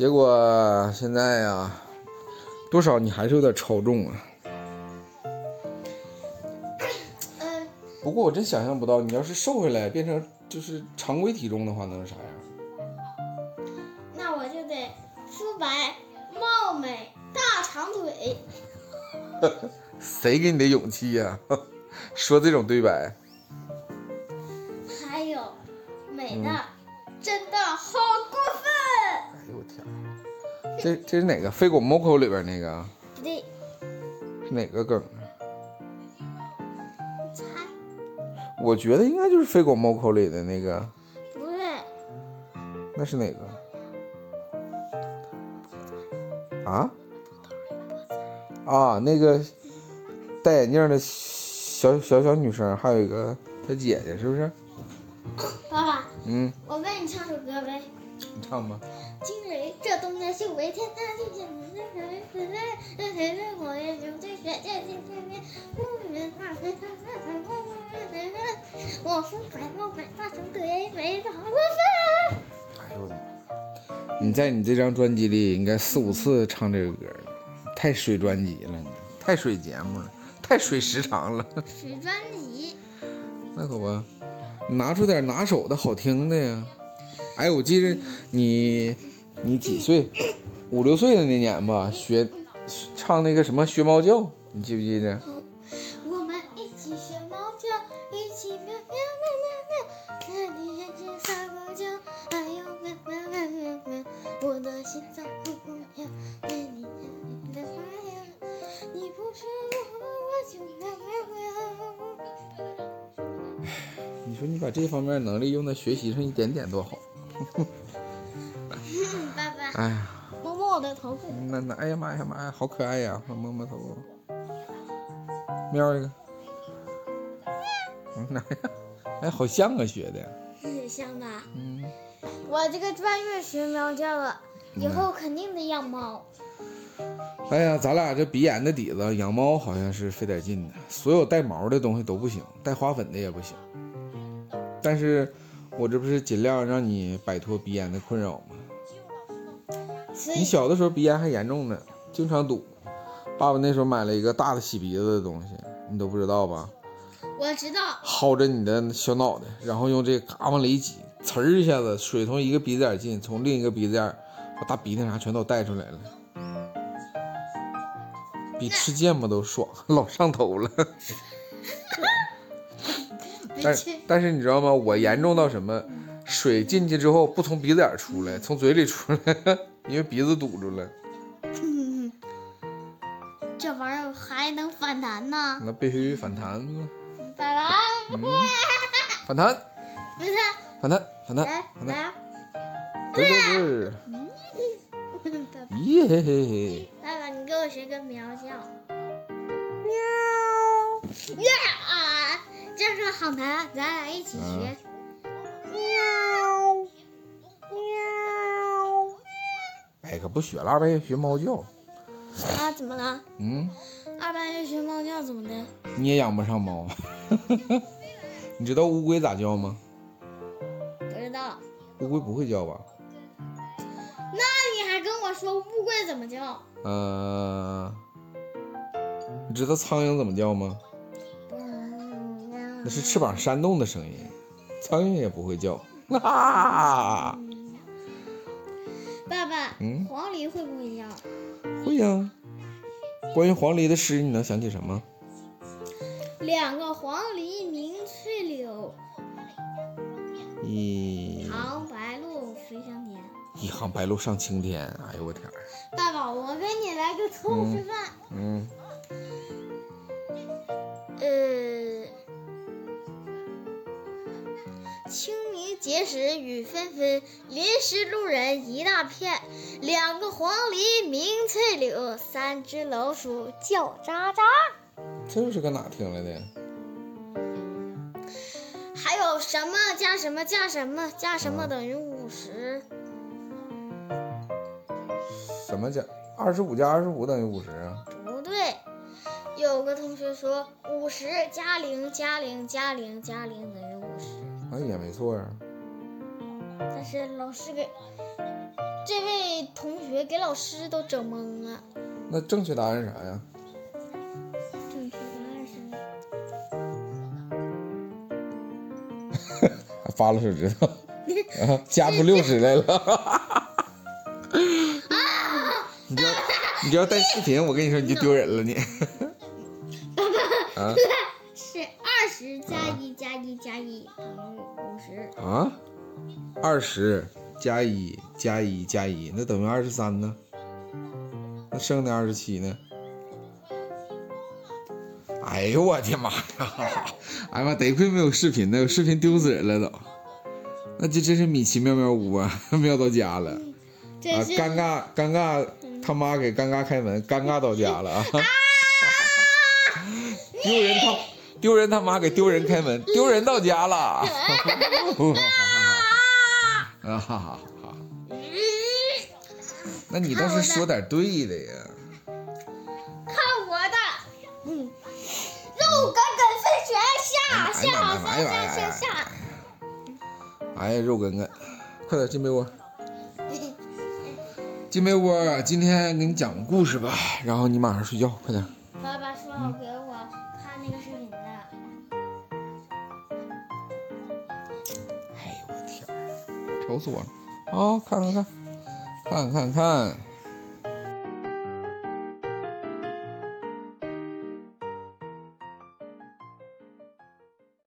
结果现在呀，多少你还是有点超重啊。嗯，不过我真想象不到，你要是瘦回来变成就是常规体重的话，能是啥样？那我就得肤白貌美大长腿。谁给你的勇气呀、说这种对白？还有美的，嗯真的好！这这是哪个？飞狗 Moco 里边那个啊不对，是哪个梗猜我觉得应该就是飞狗 Moco 里的那个，不对？那是哪个？啊？啊，那个戴眼镜的小小小女生，还有一个她姐姐，是不是？爸爸，嗯，我为你唱首歌呗。你唱吧。惊雷，这东家秀为天大地见人人人人人人人我也就最学见见见面，不人大人我肤白貌美大长腿，美的好过分。哎呦我的妈！你在你这张专辑里应该四五次唱这个歌了，太水专辑了，你太水节目了，太水时长了。水专辑，那可不，拿出点拿手的好听的呀。哎，我记得你，你几岁？五六岁的那年吧，学唱那个什么学猫叫，你记不记得？我们一起学猫叫，一起喵喵喵喵喵，在你眼前撒个娇，哎呦喵喵喵喵喵，我的心脏砰砰跳，在你眼里的花样，你不是我，我就喵喵喵。你说你把这方面能力用在学习上一点点多好。爸爸，哎呀，摸摸我的头发。那那哎呀妈呀妈呀，好可爱呀！我摸摸头，喵一个，嗯，哪呀？哎，好像啊，学的。也像吧？嗯，我这个专业学喵叫了，以后肯定得养猫。哎呀，咱俩这鼻炎的底子，养猫好像是费点劲的。所有带毛的东西都不行，带花粉的也不行。但是，我这不是尽量让你摆脱鼻炎的困扰吗？你小的时候鼻炎还严重呢，经常堵。爸爸那时候买了一个大的洗鼻子的东西，你都不知道吧？我知道，薅着你的小脑袋，然后用这个嘎往里一挤，呲儿一下子，水从一个鼻子眼进，从另一个鼻子眼把大鼻涕啥全都带出来了，比吃芥末都爽，老上头了。但是但是你知道吗？我严重到什么？水进去之后不从鼻子眼出来，从嘴里出来，因为鼻子堵住了，这玩意儿还能反弹呢？那必须反弹嘛，爸爸，反弹，不是，反弹，反弹，来反弹，来，对对对，爸爸，耶嘿嘿嘿。爸爸，你给我学个喵叫，喵，呀啊，这样说好难，咱俩一起学，喵，喵，哎，可不学了，二半夜学猫叫。啊，怎么了？嗯，二半夜学猫叫怎么的？你也养不上猫。你知道乌龟咋叫吗？不知道。乌龟不会叫吧？那你还跟我说乌龟怎么叫？呃，你知道苍蝇怎么叫吗？那是翅膀扇动的声音。苍蝇也不会叫。啊，爸爸，嗯黄鹂会不会叫？会呀、关于黄鹂的诗，你能想起什么？两个黄鹂鸣翠柳，一行白鹭飞上天。一行白鹭上青天。哎呦我天儿！爸爸，我给你来个错误示范。嗯，呃，清明节时雨纷纷，淋湿路人一大片。两个黄鹂鸣翠柳，三只老鼠叫喳喳。这是搁哪听来的？还有什么加什么加什么加什么等于五十？什么加二十五加二十五等于五十啊？不对，有个同学说五十加零加零加零加零等于哎，也没错啊。但是老师给这位同学给老师都整懵了。那正确答案是啥呀？正确答案是还 发了手指头，啊，加出六十来了。你就要你就要带视频，我跟你说你就丢人了你。加一等于五十。啊，二十加一加一加一，那等于二十三呢？那剩的二十七呢？哎呦我的妈呀！哎呀妈，得亏没有视频呢，有视频丢死人了都。那这真是米奇妙妙屋啊，妙到家了啊！尴尬尴尬，他妈给尴尬开门，尴尬到家了啊！丢人他丢人他妈给丢人开门，丢人到家了。啊哈哈哈！那你倒是说点对的呀。看我的，嗯，肉梗梗飞旋下下下下下下。哎呀，肉根根，快点进被窝。进被窝，今天给你讲个故事吧，然后你马上睡觉，快点。爸爸说好给我愁死我了！啊、看看看，看看看看。